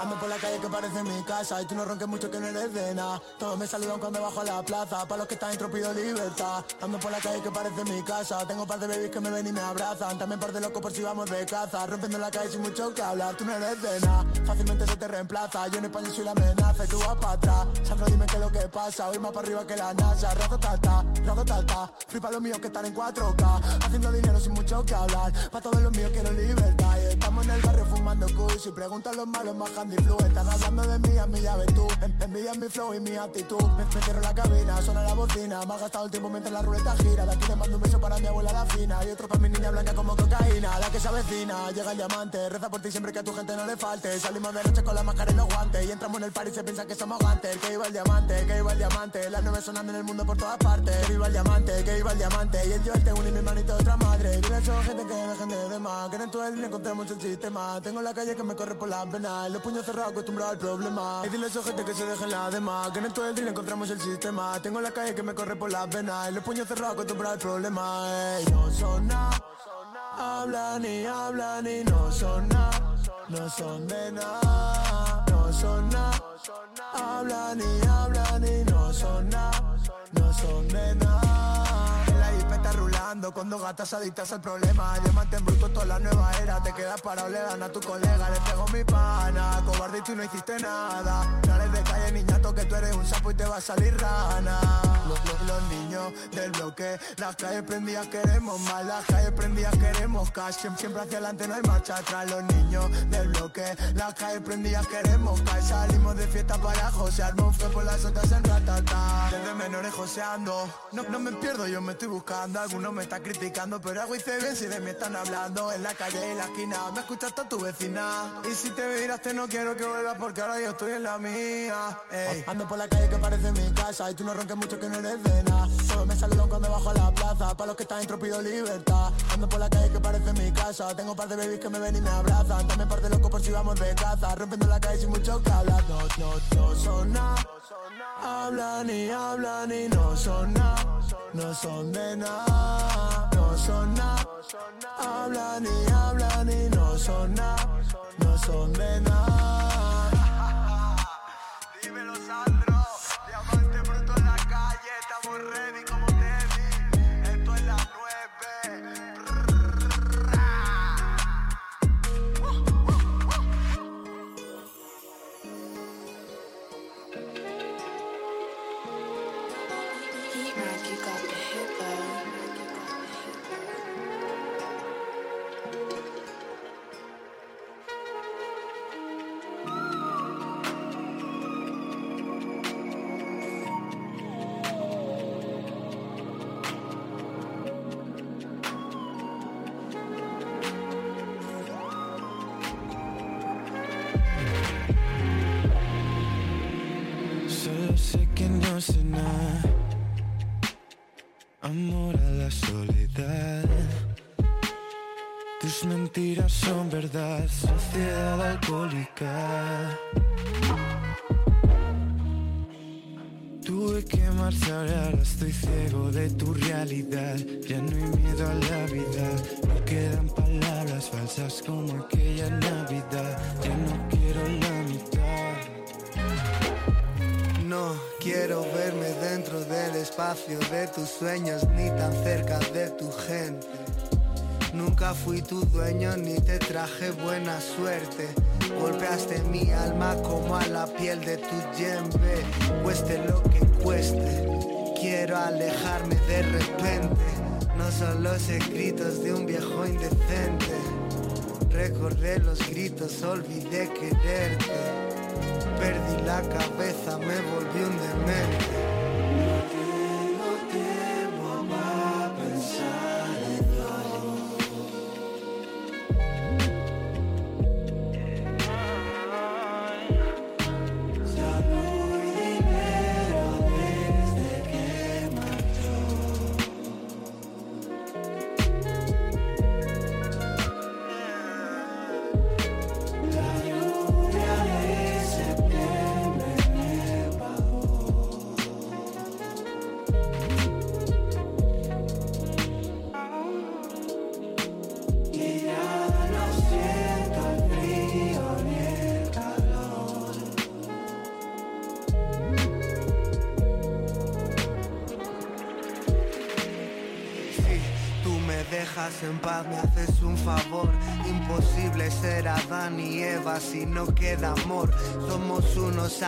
Ando por la calle que parece mi casa Y tú no ronques mucho que no eres de nada. Todos me saludan cuando bajo a la plaza Pa' los que están dentro pido libertad. Ando por la calle que parece mi casa Tengo un par de babies que me ven y me abrazan. También par de locos por si vamos de caza Rompiendo la calle sin mucho que hablar. Tú no eres de nada Fácilmente se te reemplaza. Yo en España soy la amenaza Y tú vas para atrás. Sandro dime qué es lo que pasa Hoy más para arriba que la NASA. Razo tata, razo tata Flipa los míos que están en 4K Haciendo dinero sin mucho que hablar Pa' todos los míos quiero libertad estamos en el barrio fumando kush Y preguntan los malos más handy flu. Están hablando de mí, a ya ves tú En- Envidian mi flow y mi actitud. Me, me cierro la cabina, suena la bocina. Me ha gastado el tiempo mientras la ruleta gira. De aquí le mando un beso para mi abuela la fina. Y otro para mi niña blanca como cocaína. La que se avecina, llega el diamante. Reza por ti siempre que a tu gente no le falte. Salimos de noche con la máscara y los guantes. Y entramos en el party y se piensa que somos gantes Que iba el diamante, que iba el diamante. Las nubes sonando en el mundo por todas partes. Que iba el diamante, que iba el diamante. Y el yo este uno y mi hermanito otra madre. A esa gente que dejen de demás Que en todo el día encontramos Tengo la calle que me corre por las venas los puños cerrados acostumbrados al problema. Y dile a esos gente que se dejen la demás. Que en esto del día encontramos el sistema. Tengo la calle que me corre por las venas los puños cerrados acostumbrados al problema. No son nada Hablan y hablan y no son nada No son de nada No son nada Hablan y hablan y no son nada No son de nada rulando con dos gatas adictas al problema. Diamante en bruto toda la nueva era. Te quedas parado, le dan a tu colega. Le pego mi pana, cobarde y no hiciste nada. Dale de calle niñato que tú eres un sapo y te va a salir rana. Los, los- los niños del bloque Las calles prendidas queremos más. Las calles prendidas queremos cash. Siempre, siempre hacia adelante no hay marcha atrás. Los niños del bloque Las calles prendidas queremos cash. Salimos de fiesta para José Armón fue por las otras en ratata Desde menores joseando. No, no me pierdo, yo me estoy buscando Algunos me están criticando Pero algo hice bien si de mí están hablando. En la calle, en la esquina Me escucha hasta tu vecina. Y si te miraste no quiero que vuelvas Porque ahora yo estoy en la mía. Ey. Ando por la calle que parece mi casa Y tú no ronques mucho que no eres de nada. Todos me saludan cuando bajo a la plaza Para los que están dentro pido libertad. Ando por la calle que parece mi casa Tengo un par de babies que me ven y me abrazan. También par de por si vamos de caza Rompiendo la calle sin mucho que hablar. No, no, no son nada. Hablan y hablan y no son nada No son de nada No son nada. Hablan y hablan y no son nada No son de nada dueño ni te traje buena suerte. Golpeaste mi alma como a la piel de tu yembe. Cueste lo que cueste, quiero alejarme de repente. No son los escritos de un viejo indecente. Recordé los gritos, olvidé quererte. Perdí la cabeza, me volví un demente.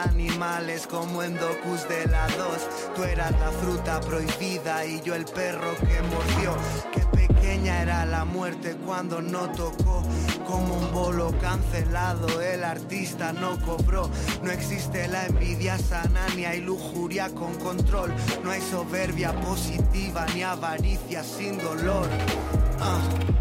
Animales como en docus de la 2. Tú eras la fruta prohibida y yo el perro que mordió. Qué pequeña era la muerte cuando no tocó. Como un bolo cancelado, el artista no cobró. No existe la envidia sana ni hay lujuria con control. No hay soberbia positiva ni avaricia sin dolor. Ah.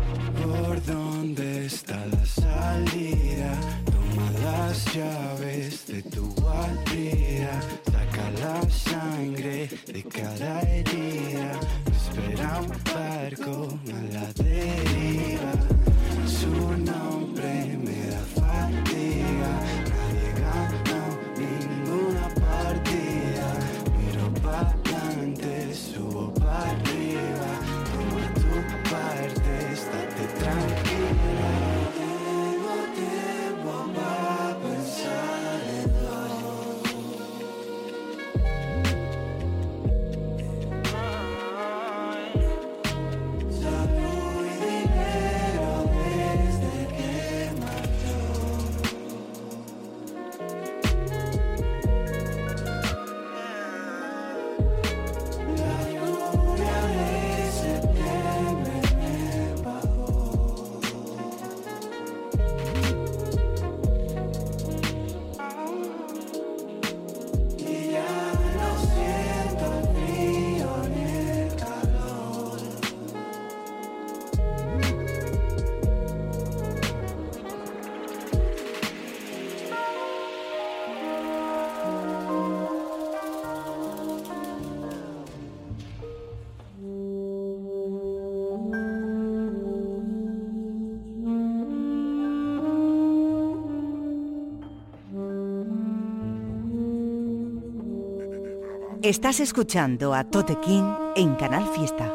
Estás escuchando a Tote King en Canal Fiesta.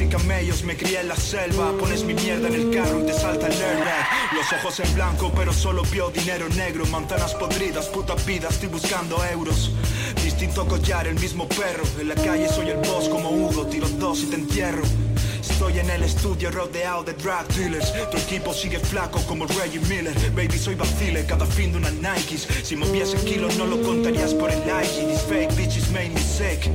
Y camellos, me crié en la selva. Pones mi mierda en el carro y te salta el airbag. Los ojos en blanco, pero solo vio dinero negro. Manzanas podridas, puta vida, estoy buscando euros. Distinto collar, el mismo perro. En la calle soy el boss como Hugo, tiro dos y te entierro. Estoy en el estudio rodeado de drug dealers Tu equipo sigue flaco como Reggie Miller Baby soy vacile cada fin de una Nikes Si moviese kilos no lo contarías por el IG These fake bitches made me sick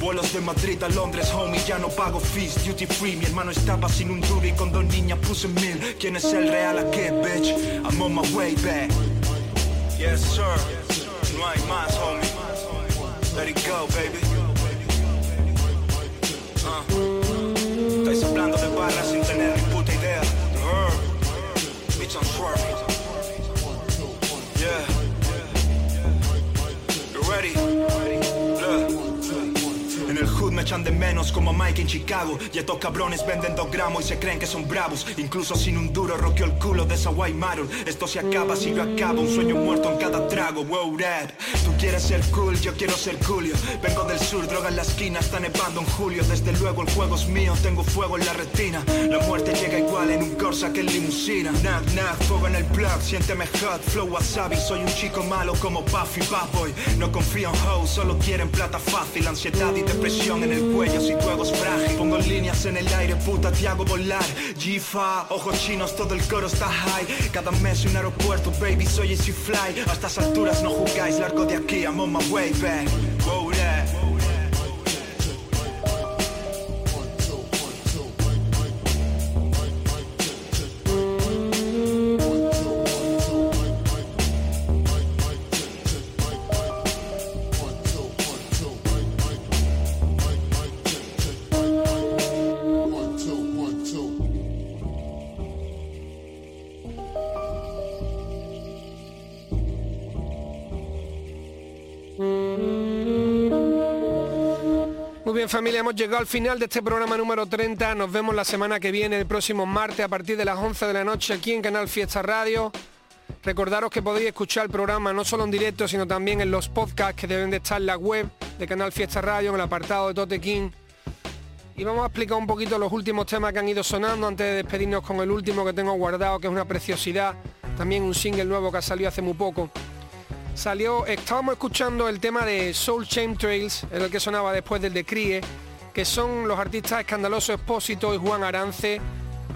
Vuelos de Madrid a Londres, homie, ya no pago fees Duty free, mi hermano estaba sin un duro y con dos niñas puse mil. ¿Quién es el real aquí, bitch? I'm on my way back. Yes sir, no hay más, homie. Let it go, baby. Uh. Estáis hablando de barras echan de menos como Mike en Chicago. Y estos cabrones venden dos gramos y se creen que son bravos. Incluso sin un duro roqueo el culo de esa white model Esto se acaba si yo acabo Un sueño muerto en cada trago, wow rap Tú quieres ser cool, yo quiero ser Julio Vengo del sur, droga en la esquina, está nevando en julio. Desde luego el juego es mío, tengo fuego en la retina. La muerte llega igual en un Corsa que en limusina. Knock, knock, fuego en el plug, siénteme hot Flow wasabi, soy un chico malo como Buffy Bad Boy. No confío en hoes, solo quieren plata fácil Ansiedad y depresión en el cuello si tu frágil Pongo líneas en el aire, puta, te hago volar. G-Fa, ojos chinos, todo el coro está high. Cada mes un aeropuerto, baby, soy Easy Fly. A estas alturas no jugáis, largo de aquí, I'm on my way back bien familia, hemos llegado al final de este programa número 30. Nos vemos la semana que viene, el próximo martes, a partir de las 11 de la noche, aquí en Canal Fiesta Radio. Recordaros que podéis escuchar el programa no solo en directo, sino también en los podcasts que deben de estar en la web de Canal Fiesta Radio, en el apartado de Tote King. Y vamos a explicar un poquito los últimos temas que han ido sonando antes de despedirnos con el último que tengo guardado, que es una preciosidad. También un single nuevo que ha salido hace muy poco. Salió, estábamos escuchando el tema de Soul Chain Trails, era el que sonaba después del de Crie, que son los artistas Escandaloso Expósito y Juan Arance,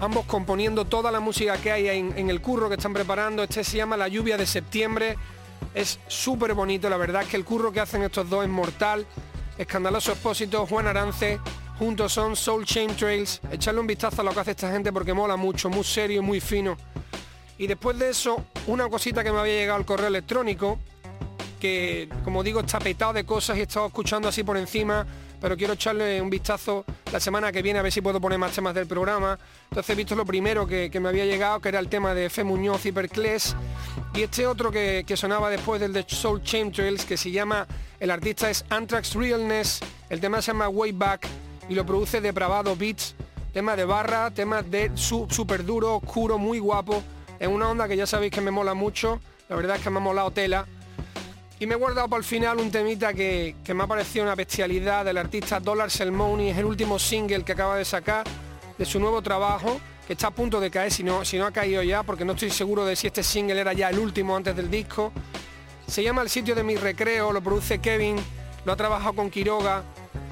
ambos componiendo toda la música que hay en, en el curro que están preparando. Este se llama La lluvia de septiembre. Es súper bonito, la verdad es que el curro que hacen estos dos es mortal. Escandaloso Expósito, Juan Arance, juntos son Soul Chain Trails. Echarle un vistazo a lo que hace esta gente porque mola mucho, muy serio muy fino. Y después de eso, una cosita que me había llegado al correo electrónico, que como digo está petado de cosas y he estado escuchando así por encima, pero quiero echarle un vistazo la semana que viene a ver si puedo poner más temas del programa. Entonces he visto lo primero que, que me había llegado, que era el tema de F. Muñoz y Perclés, y este otro que, que sonaba después del de Soul Chain Trails, que se llama, el artista es Anthrax Realness, el tema se llama Way Back y lo produce Depravado Beats, tema de barra, tema de súper duro, oscuro, muy guapo, en una onda que ya sabéis que me mola mucho, la verdad es que me ha molado tela. Y me he guardado para el final un temita que, que me ha parecido una bestialidad del artista Dollar Selmoni, es el último single que acaba de sacar de su nuevo trabajo, que está a punto de caer si no, si no ha caído ya, porque no estoy seguro de si este single era ya el último antes del disco. Se llama El sitio de mi recreo, lo produce Kevin, lo ha trabajado con Quiroga,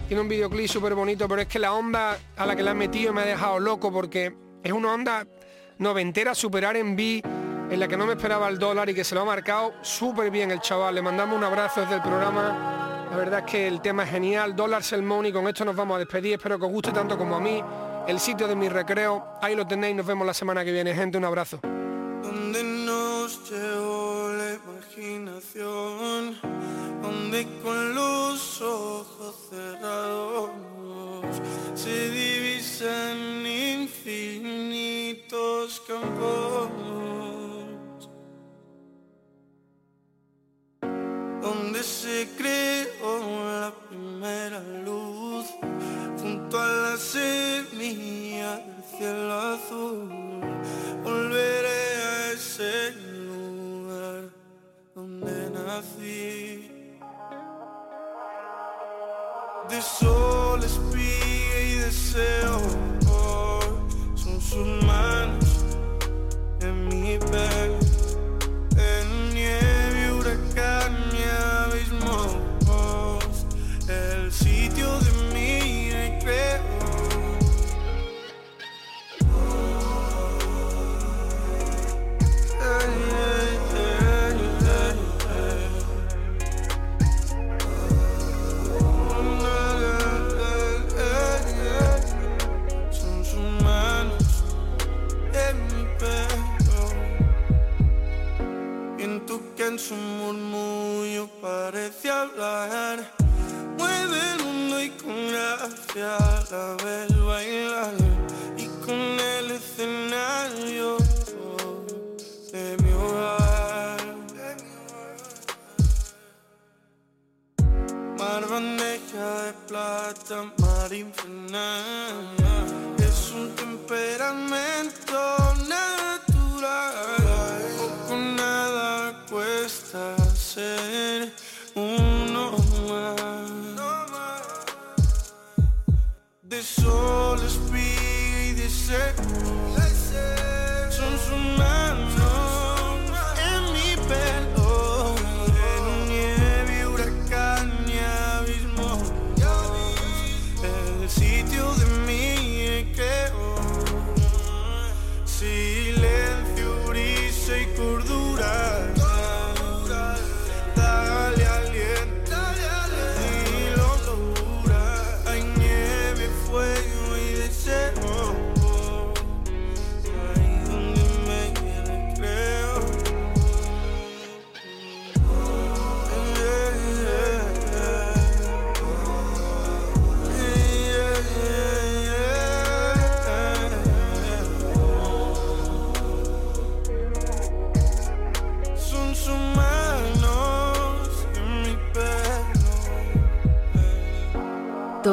tiene un videoclip súper bonito, pero es que la onda a la que la han metido me ha dejado loco porque es una onda noventera, superar en B, en la que no me esperaba el dólar y que se lo ha marcado súper bien el chaval. Le mandamos un abrazo desde el programa. La verdad es que el tema es genial. Dólar Selmón y con esto nos vamos a despedir. Espero que os guste tanto como a mí. El sitio de mi recreo. Ahí lo tenéis. Nos vemos la semana que viene, gente. Un abrazo. Donde con los ojos cerrados campos donde se creó la primera luz junto a la semilla del cielo azul. Volveré a ese lugar donde nací. De sol, espía y deseo. Oh, son sus su murmullo parece hablar. Mueve el mundo y con gracia la vez bailar. Y con el escenario de mi hogar. Mar bandeja de plata, mar infernal. Es un temperamento